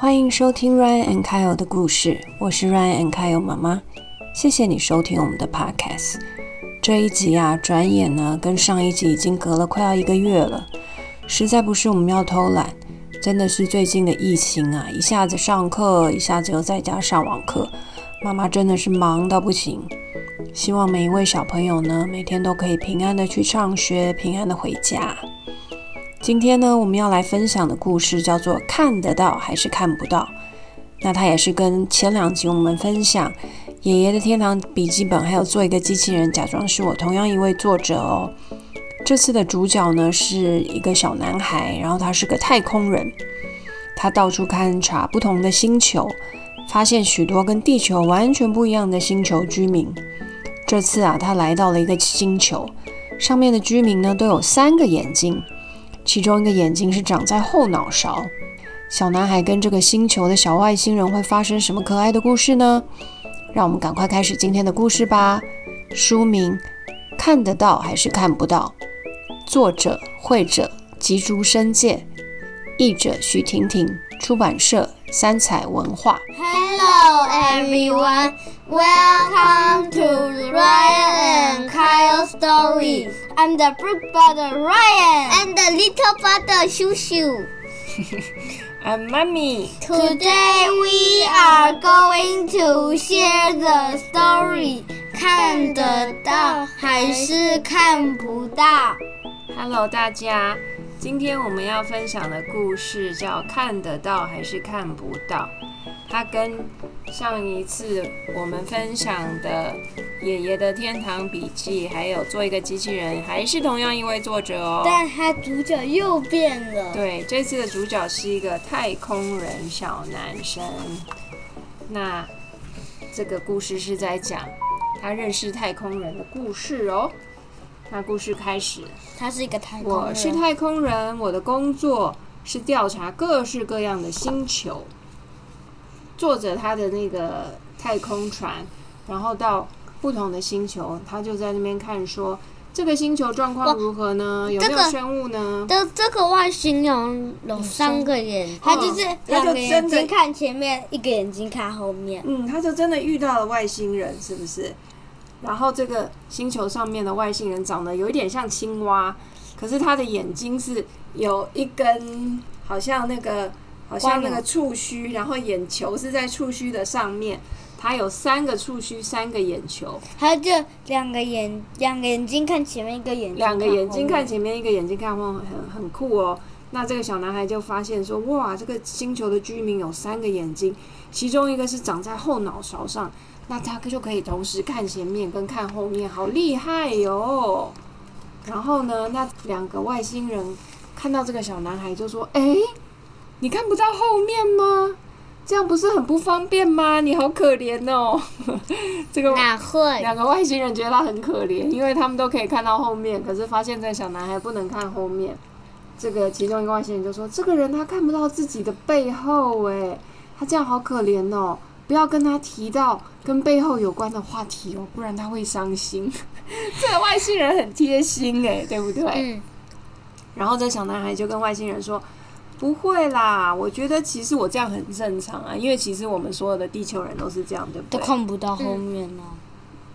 欢迎收听 Ryan and Kyle 的故事，我是 Ryan and Kyle 妈妈。谢谢你收听我们的 Podcast。这一集啊，转眼呢，跟上一集已经隔了快要一个月了。实在不是我们要偷懒，真的是最近的疫情啊，一下子上课，一下子又在家上网课，妈妈真的是忙到不行。希望每一位小朋友呢，每天都可以平安的去上学，平安的回家。今天呢，我们要来分享的故事叫做《看得到还是看不到》。那它也是跟前两集我们分享《爷爷的天堂笔记本》还有做一个机器人假装是我同样一位作者哦。这次的主角呢是一个小男孩，然后他是个太空人，他到处勘察不同的星球，发现许多跟地球完全不一样的星球居民。这次啊，他来到了一个星球，上面的居民呢都有三个眼睛。其中一个眼睛是长在后脑勺。小男孩跟这个星球的小外星人会发生什么可爱的故事呢？让我们赶快开始今天的故事吧。书名：看得到还是看不到？作者：绘者吉竹伸介，译者：许婷婷，出版社：三彩文化。Hello everyone, welcome I'm the big brother Ryan and the little brother Shoo Shoo. I'm Mommy. Today we are going to share the story. 看得到还是看不到？ Hello，大家，今天我们要分享的故事叫《看得到还是看不到》。 它跟上一次我们分享的《爷爷的天堂笔记》还有做一个机器人，还是同样一位作者哦。但他主角又变了。对，这次的主角是一个太空人小男生。那这个故事是在讲他认识太空人的故事哦。那故事开始。他是一个太空人。我是太空人，我的工作是调查各式各样的星球，坐着他的那个太空船，然后到不同的星球，他就在那边看说这个星球状况如何呢？有没有生物呢？这这个外星人有三个眼，他就是他就两个眼真的睛看前面，一个眼睛看后面。嗯，他就真的遇到了外星人，是不是？然后这个星球上面的外星人长得有一点像青蛙，可是他的眼睛是有一根，好像那个好像那个触须，然后眼球是在触须的上面。它有三个触须，三个眼球，还有这两个眼，两个眼睛看前面，一个眼睛两个眼睛看前。面，一个眼睛看后面，很很酷哦。那这个小男孩就发现说，哇，这个星球的居民有三个眼睛，其中一个是长在后脑勺上，那他就可以同时看前面跟看后面，好厉害哟、然后呢，那两个外星人看到这个小男孩就说：“哎，你看不到后面吗？这样不是很不方便吗？你好可怜哦。”这个哪会？两个外星人觉得他很可怜，因为他们都可以看到后面，可是发现这个小男孩不能看后面。这个其中一个外星人就说：“这个人他看不到自己的背后，诶，他这样好可怜哦，不要跟他提到跟背后有关的话题哦，不然他会伤心。”这个外星人很贴心，诶，对不对？嗯，然后这小男孩就跟外星人说：“不会啦，我觉得其实我这样很正常啊，因为其实我们所有的地球人都是这样，对不对都？”看不到后面呢。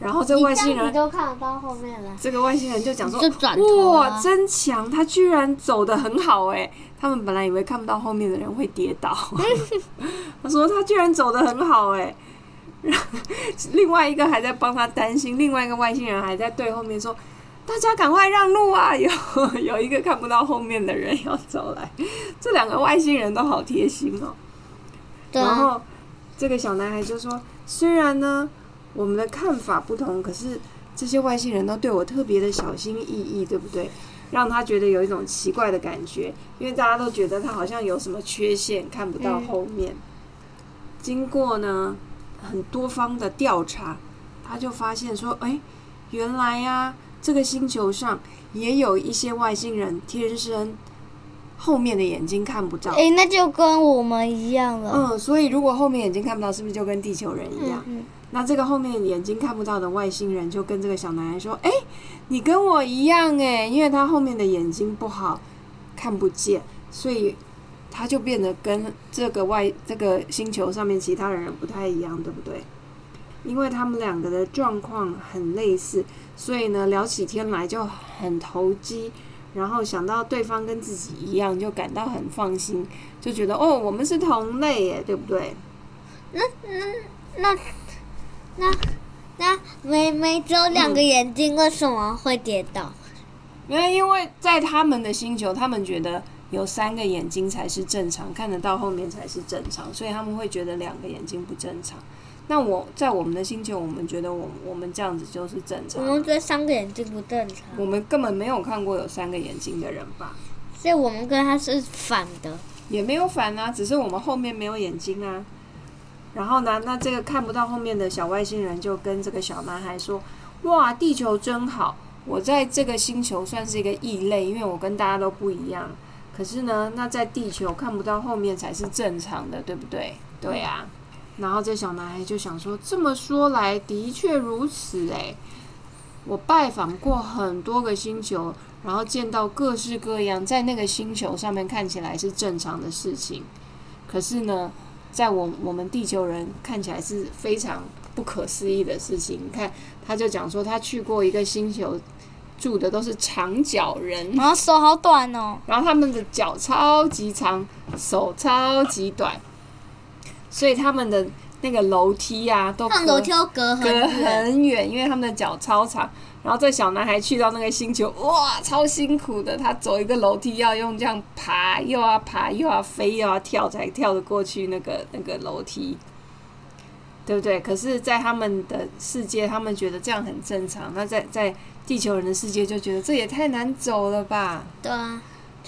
然后这外星人都看得到后面了。这个外星人就讲说就转头：“啊哇，真强！他居然走得很好哎！他们本来以为看不到后面的人会跌倒，他说他居然走得很好哎。然后另外一个还在帮他担心，另外一个外星人还在对后面说：大家赶快让路啊！有有一个看不到后面的人要走来。这两个外星人都好贴心哦。对啊，然后这个小男孩就说：“虽然呢，我们的看法不同，可是这些外星人都对我特别的小心翼翼，对不对？让他觉得有一种奇怪的感觉，因为大家都觉得他好像有什么缺陷，看不到后面。经过呢很多方的调查，他就发现说：，哎，原来呀、这个星球上也有一些外星人天生后面的眼睛看不到。哎，那就跟我们一样了。嗯，所以如果后面眼睛看不到，是不是就跟地球人一样？嗯那这个后面眼睛看不到的外星人就跟这个小男孩说：“哎、你跟我一样哎，因为他后面的眼睛不好，看不见，所以他就变得跟这个外这个星球上面其他人不太一样，对不对？因为他们两个的状况很类似，所以呢聊起天来就很投机，然后想到对方跟自己一样，就感到很放心，就觉得哦，我们是同类耶，对不对？那那那那那每每只有两个眼睛，为什么会跌倒？因为因为在他们的星球，他们觉得有三个眼睛才是正常，看得到后面才是正常，所以他们会觉得两个眼睛不正常。那我在我们的星球，我们觉得我我们这样子就是正常我。们觉得三个眼睛不正常，我们根本没有看过有三个眼睛的人吧？所以我们跟他是反的。也没有反啊，只是我们后面没有眼睛啊。然后呢，那这个看不到后面的小外星人就跟这个小男孩说：“哇，地球真好，我在这个星球算是一个异类，因为我跟大家都不一样。可是呢，那在地球看不到后面才是正常的，对不对？对啊。然后这小男孩就想说：这么说来，的确如此诶。我拜访过很多个星球，然后见到各式各样在那个星球上面看起来是正常的事情，可是呢，在我我们地球人看起来是非常不可思议的事情。你看，他就讲说他去过一个星球，住的都是长脚人，然后手好短哦，然后他们的脚超级长，手超级短，所以他们的那个楼梯啊都上隔楼梯要隔很隔，很远，因为他们的脚超长。然后这小男孩去到那个星球，哇，超辛苦的。他走一个楼梯要用这样爬，又要爬，又要飞，又要跳，才跳得过去那个那个楼梯，对不对？可是，在他们的世界，他们觉得这样很正常。那在在地球人的世界，就觉得这也太难走了吧。对啊。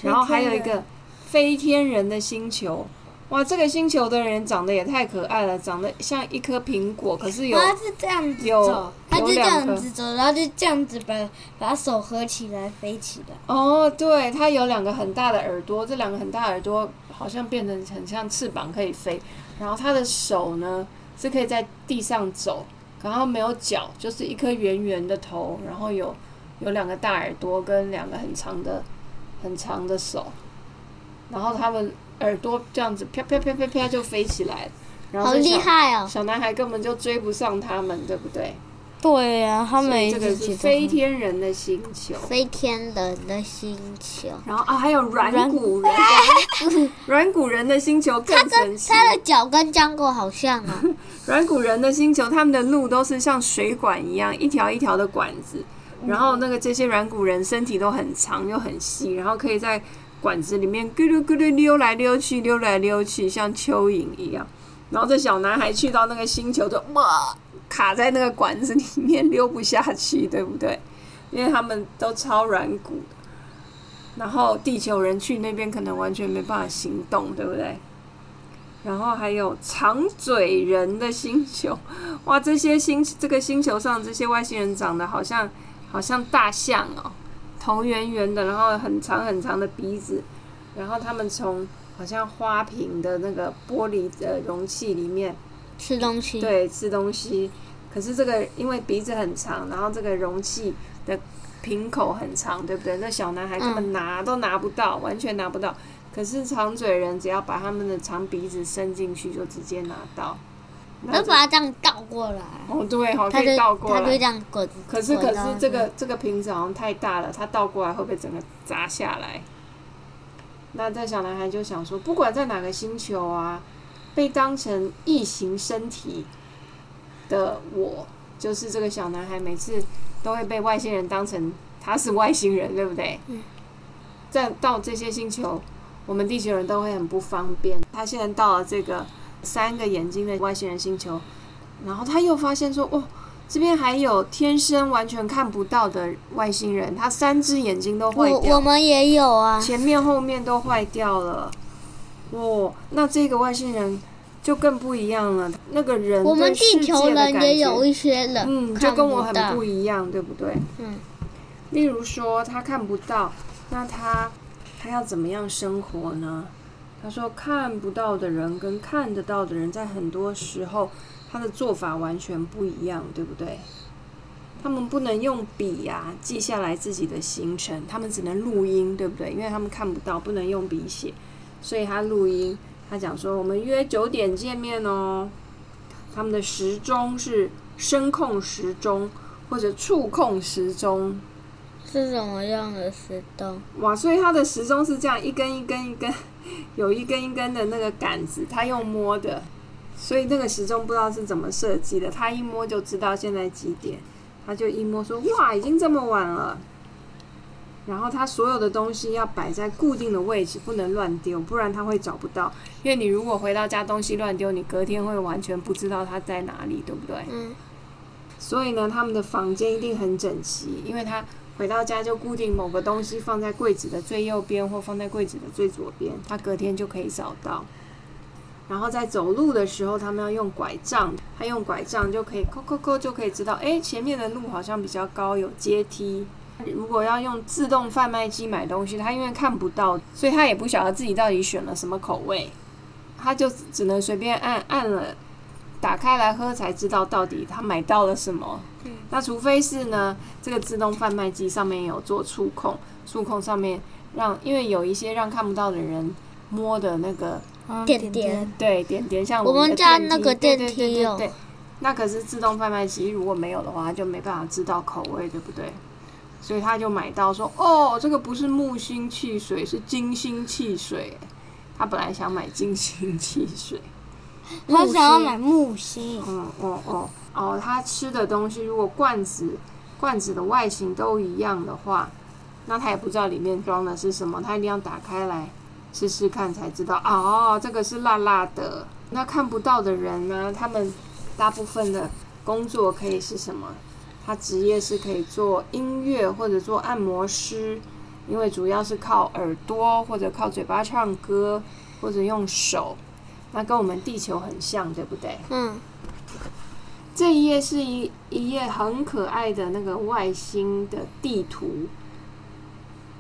然后还有一个飞天人的星球，哇，这个星球的人长得也太可爱了，长得像一颗苹果，可是有他是这样子有走，他就这样子走，然后就这样子把把手合起来飞起来。哦，对，它有两个很大的耳朵，这两个很大耳朵好像变成很像翅膀可以飞，然后它的手呢是可以在地上走，然后没有脚，就是一颗圆圆的头，然后有有两个大耳朵跟两个很长的很长的手，然后它们耳朵这样子啪啪啪啪啪就飞起来了，然后好厉害哦！小男孩根本就追不上他们，对不对？对呀、他们这个是飞天人的星球。飞天人的星球，然后啊，还有软骨人，软骨人的星球更神奇。他的脚跟江狗好像啊。软骨人的星球，他们的路都是像水管一样，一条一条的管子。然后那个这些软骨人身体都很长又很细，然后可以在管子里面咕噜咕噜溜来溜去，溜来溜去，像蚯蚓一样。然后这小男孩去到那个星球就哇，卡在那个管子里面溜不下去，对不对？因为他们都超软骨。然后地球人去那边可能完全没办法行动，对不对？然后还有长嘴人的星球，哇，这些星这个星球上这些外星人长得好像好像大象哦，头圆圆的，然后很长很长的鼻子，然后他们从好像花瓶的那个玻璃的容器里面吃东西。对，吃东西。可是这个因为鼻子很长，然后这个容器的瓶口很长，对不对？那小男孩根本拿都拿不到，完全拿不到。可是长嘴人只要把他们的长鼻子伸进去，就直接拿到。然后把它这样倒过来，哦，对，好，可以倒过它就这来。样滚。可是可是这个这个瓶子好像太大了，它倒过来会不会整个砸下来？那这小男孩就想说，不管在哪个星球啊，被当成异形身体的我，就是这个小男孩，每次都会被外星人当成他是外星人，对不对？嗯。再到这些星球，我们地球人都会很不方便。他现在到了这个三个眼睛的外星人星球，然后他又发现说，哦，这边还有天生完全看不到的外星人，他三只眼睛都坏掉我我，们也有啊，前面后面都坏掉了。哇，那这个外星人就更不一样了。那个人我们地球人也有一些人嗯，就跟我很不一样，对不对？嗯。例如说，他看不到，那他他要怎么样生活呢？他说，看不到的人跟看得到的人，在很多时候他的做法完全不一样，对不对？他们不能用笔呀、记下来自己的行程，他们只能录音，对不对？因为他们看不到，不能用笔写，所以他录音，他讲说我们约九点见面哦。他们的时钟是声控时钟或者触控时钟。是什么样的时钟？哇，所以他的时钟是这样一根一根一根，有一根一根的那个杆子，他用摸的，所以那个时钟不知道是怎么设计的，他一摸就知道现在几点，他就一摸说哇，已经这么晚了。然后他所有的东西要摆在固定的位置，不能乱丢，不然他会找不到。因为你如果回到家东西乱丢，你隔天会完全不知道它在哪里，对不对？嗯。所以呢，他们的房间一定很整齐，因为他回到家就固定某个东西放在柜子的最右边，或放在柜子的最左边，他隔天就可以找到。然后在走路的时候，他们要用拐杖，他用拐杖就可以扣扣扣就可以知道，哎，前面的路好像比较高，有阶梯。如果要用自动贩卖机买东西，他因为看不到，所以他也不晓得自己到底选了什么口味，他就只能随便按按了，打开来喝才知道到底他买到了什么。那除非是呢，这个自动贩卖机上面有做触控，触控上面让，因为有一些让看不到的人摸的那个点点，对点点，像我们家那个电梯有，那可是自动贩卖机如果没有的话，他就没办法知道口味，对不对？所以他就买到说：“哦，这个不是木星汽水，是金星汽水。”他本来想买金星汽水，他想要买木星。嗯哦哦哦，他吃的东西如果罐子罐子的外形都一样的话，那他也不知道里面装的是什么，他一定要打开来试试看才知道。哦，这个是辣辣的。那看不到的人呢？他们大部分的工作可以是什么？他职业是可以做音乐或者做按摩师，因为主要是靠耳朵或者靠嘴巴唱歌或者用手，那跟我们地球很像，对不对？嗯。这一页是一一页很可爱的那个外星的地图，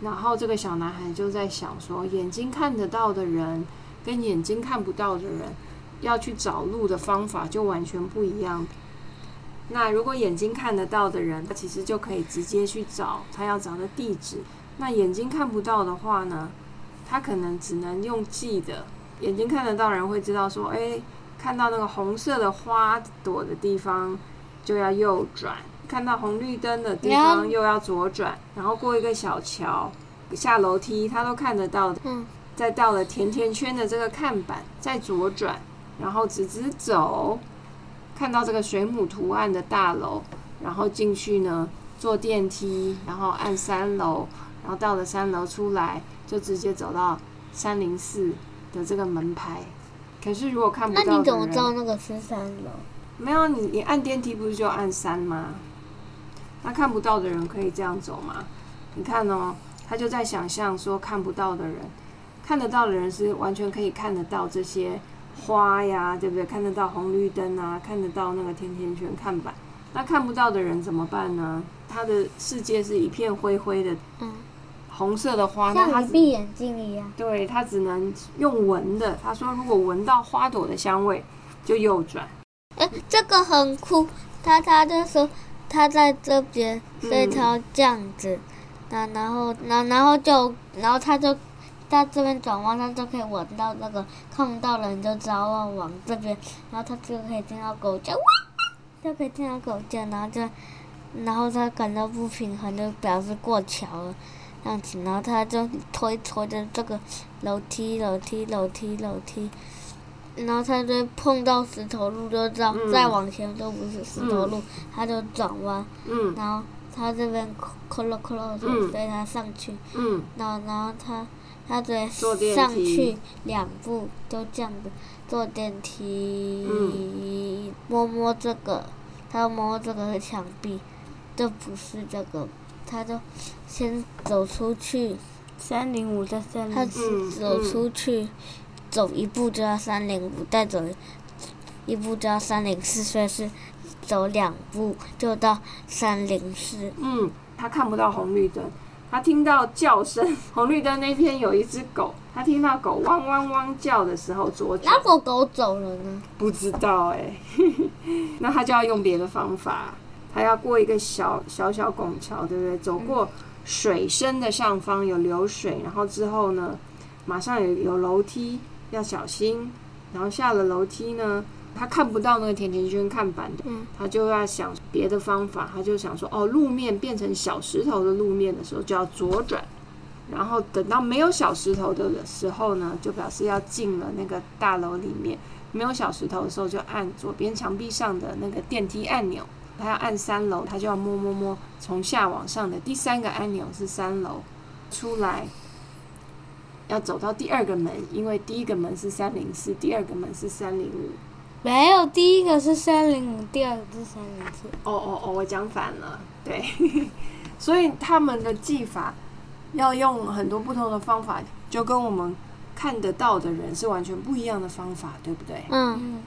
然后这个小男孩就在想说，眼睛看得到的人跟眼睛看不到的人要去找路的方法就完全不一样。那如果眼睛看得到的人，他其实就可以直接去找他要找的地址。那眼睛看不到的话呢，他可能只能用记的。眼睛看得到人会知道说，哎，看到那个红色的花朵的地方就要右转，看到红绿灯的地方又要左转，然后过一个小桥，下楼梯他都看得到的。嗯。再到了甜甜圈的这个看板，再左转，然后直直走。看到这个水母图案的大楼，然后进去呢，坐电梯，然后按三楼，然后到了三楼出来，就直接走到三零四的这个门牌。可是如果看不到，那你怎么知道那个是三楼？没有，你你按电梯不是就按三吗？那看不到的人可以这样走吗？你看哦，他就在想象说看不到的人，看得到的人是完全可以看得到这些。花呀，对不对？看得到红绿灯啊，看得到那个甜甜圈看板。那看不到的人怎么办呢？他的世界是一片灰灰的，嗯，红色的花，那他闭眼睛一样。对他只能用闻的。他说，如果闻到花朵的香味，就右转。哎，这个很酷。他他就说他在这边，所以他这样子。那然后，然然后就，然后他就。在这边转弯，他就可以闻到那个看不到人就知道要往这边，然后他就可以听到狗叫，就可以听到狗叫，然后就，然后他感到不平衡，就表示过桥了，这样子，然后他就推推着这个楼梯楼梯楼梯楼梯，然后他就碰到石头路，就知道再往前都不是石头路，他就转弯，然后他这边扣了扣了，所以他上去，然后然后他。他得上去两步，就这样子坐电梯，摸摸这个，他摸这个墙壁，这不是这个，他就先走出去，三零五再三零他走出去，走一步就要三零五，再走一步就要三零四，所以是走两步就到三零四。嗯，他看不到红绿灯。他听到叫声，红绿灯那边有一只狗。他听到狗汪汪汪叫的时候，左转。那狗狗走了呢？不知道哎。那他就要用别的方法，他要过一个小小小拱桥，对不对？走过水深的上方有流水，然后之后呢，马上有有楼梯，要小心。然后下了楼梯呢，他看不到那个甜甜圈看板的，嗯他就要想别的方法，他就想说，哦，路面变成小石头的路面的时候就要左转，然后等到没有小石头的时候呢，就表示要进了那个大楼里面。没有小石头的时候，就按左边墙壁上的那个电梯按钮。他要按三楼，他就要摸摸摸，从下往上的第三个按钮是三楼，出来要走到第二个门，因为第一个门是三零四，第二个门是三零五。没有，第一个是三零五，第二个是三零四。哦哦哦，我讲反了，对，所以他们的技法要用很多不同的方法，就跟我们看得到的人是完全不一样的方法，对不对？嗯，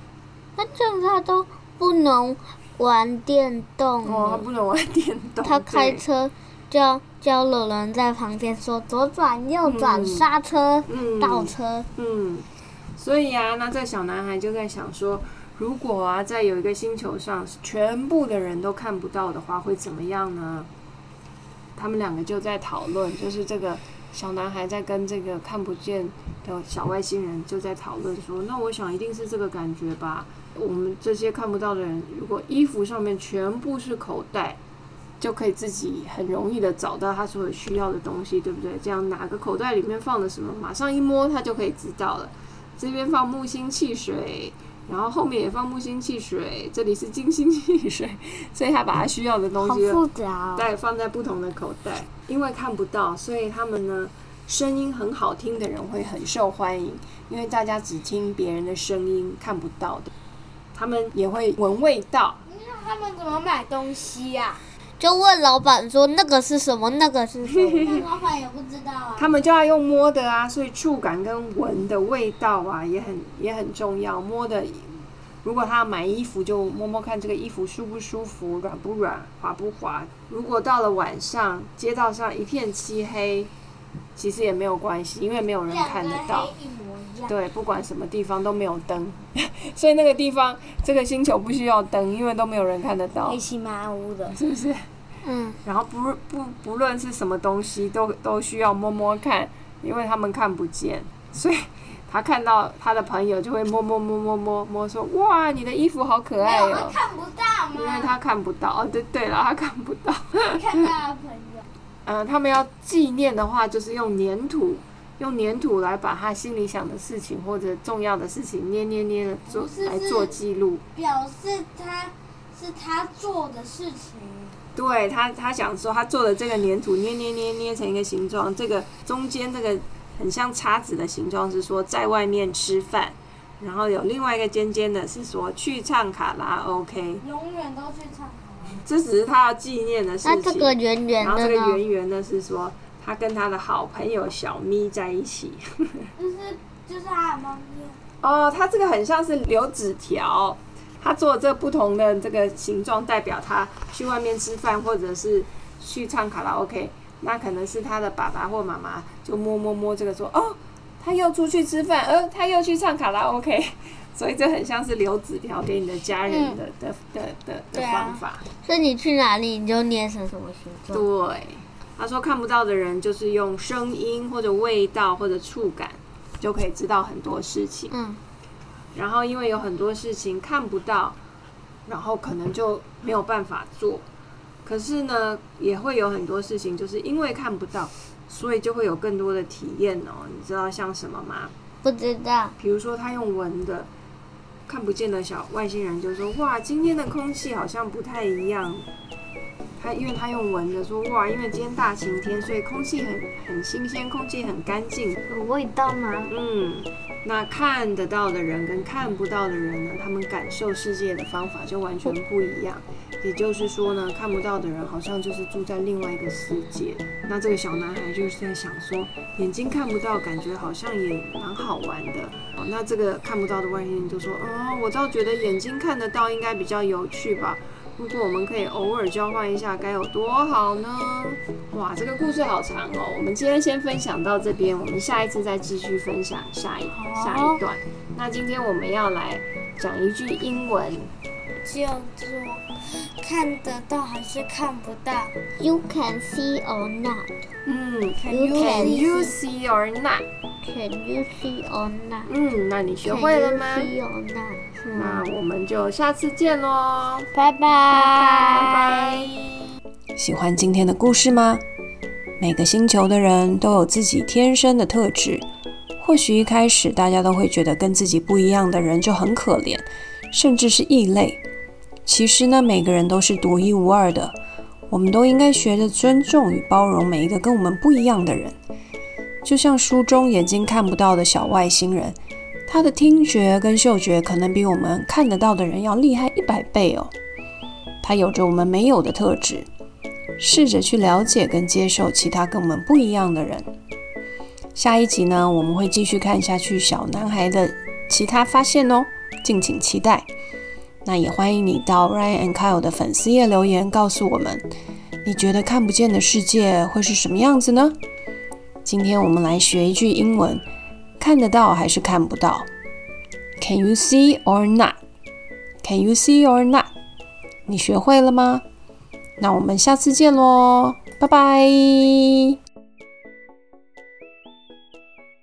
那这样他都不能玩电动哦，他。不能玩电动，他开车叫叫了人在旁边说左转右转嗯刹车嗯倒车。嗯，所以啊，那这小男孩就在想说，如果啊，在有一个星球上，全部的人都看不到的话，会怎么样呢？他们两个就在讨论，就是这个小男孩在跟这个看不见的小外星人就在讨论说，那我想一定是这个感觉吧。我们这些看不到的人，如果衣服上面全部是口袋，就可以自己很容易的找到他所有需要的东西，对不对？这样哪个口袋里面放的什么，马上一摸他就可以知道了。这边放木星汽水，然后后面也放木星汽水，这里是金星汽水，所以他把他需要的东西复杂哦。袋放在不同的口袋。因为看不到，所以他们呢，声音很好听的人会很受欢迎，因为大家只听别人的声音，看不到的。他们也会闻味道，那他们怎么买东西呀、就问老板说那个是什么，那个是什么。那老板也不知道啊。他们就要用摸的啊，所以触感跟闻的味道啊也很也很重要。摸的，如果他要买衣服，就摸摸看这个衣服舒不舒服、软不软、滑不滑。如果到了晚上，街道上一片漆黑，其实也没有关系，因为没有人看得到。一样。对，不管什么地方都没有灯，所以那个地方这个星球不需要灯，因为都没有人看得到黑，漆麻乌的。是不是？嗯，然后不不不论是什么东西，都都需要摸摸看，因为他们看不见，所以他看到他的朋友就会摸摸摸摸摸摸说：“哇，你的衣服好可爱哦他！”看不到因为。他看不到。哦，对对了，他看不到。看到他朋友。嗯、他们要纪念的话，就是用粘土，用粘土来把他心里想的事情或者重要的事情捏捏捏的做来做记录。表示他是他做的事情。对他，他想说他做的这个粘土捏捏捏捏成一个形状，这个中间这个很像叉子的形状是说在外面吃饭，然后有另外一个尖尖的是说去唱卡拉 OK，永远都去唱卡拉。这只是他要纪念的事那这个情。圆圆然后这个？圆圆的是说他跟他的好朋友小咪在一起。就是就是他的猫咪。哦，他这个很像是留纸条，他做这不同的这个形状，代表他去外面吃饭或者是去唱卡拉 OK。那可能是他的爸爸或妈妈就摸摸摸这个说，哦，他又出去吃饭，呃，他又去唱卡拉 OK。所以这很像是留纸条给你的家人的、的的的方法。所以你去哪里你就捏成什么形状。对，他说看不到的人就是用声音或者味道或者触感就可以知道很多事情。嗯，然后因为有很多事情看不到，然后可能就没有办法做。可是呢，也会有很多事情，就是因为看不到，所以就会有更多的体验哦。你知道像什么吗？不知道。比如说他用闻的，看不见的小外星人就说：“哇，今天的空气好像不太一样。”他因为他用闻的说：“哇，因为今天大晴天，所以空气很很新鲜，空气很干净。”有味道吗？嗯，那看得到的人跟看不到的人呢，他们感受世界的方法就完全不一样。也就是说呢，看不到的人好像就是住在另外一个世界。那这个小男孩就是在想说，眼睛看不到，感觉好像也蛮好玩的。哦，那这个看不到的外星人就说：“哦，我倒觉得眼睛看得到应该比较有趣吧。”如果我们可以偶尔交换一下，该有多好呢？哇，这个故事好长哦。我们今天先分享到这边，我们下一次再继续分享下一下一段。那今天我们要来讲一句英文，叫做看得到还是看不到？You can see or not. 嗯 You can you see or not？Can you see or not？嗯，那你学会了吗？Can see or not？那我们就下次见喽，拜拜拜拜。喜欢今天的故事吗？每个星球的人都有自己天生的特质。或许一开始大家都会觉得跟自己不一样的人就很可怜，甚至是异类。其实呢，每个人都是独一无二的。我们都应该学着尊重与包容每一个跟我们不一样的人。就像书中眼睛看不到的小外星人，他的听觉跟嗅觉可能比我们看得到的人要厉害一百倍哦。他有着我们没有的特质，试着去了解跟接受其他跟我们不一样的人。下一集呢，我们会继续看下去小男孩的其他发现哦，敬请期待。那也欢迎你到 Ryan and Kyle 的粉丝页留言，告诉我们你觉得看不见的世界会是什么样子呢？今天我们来学一句英文，看得到还是看不到？Can you see or not? Can you see or not? 你学会了吗？那我们下次见喽，拜拜。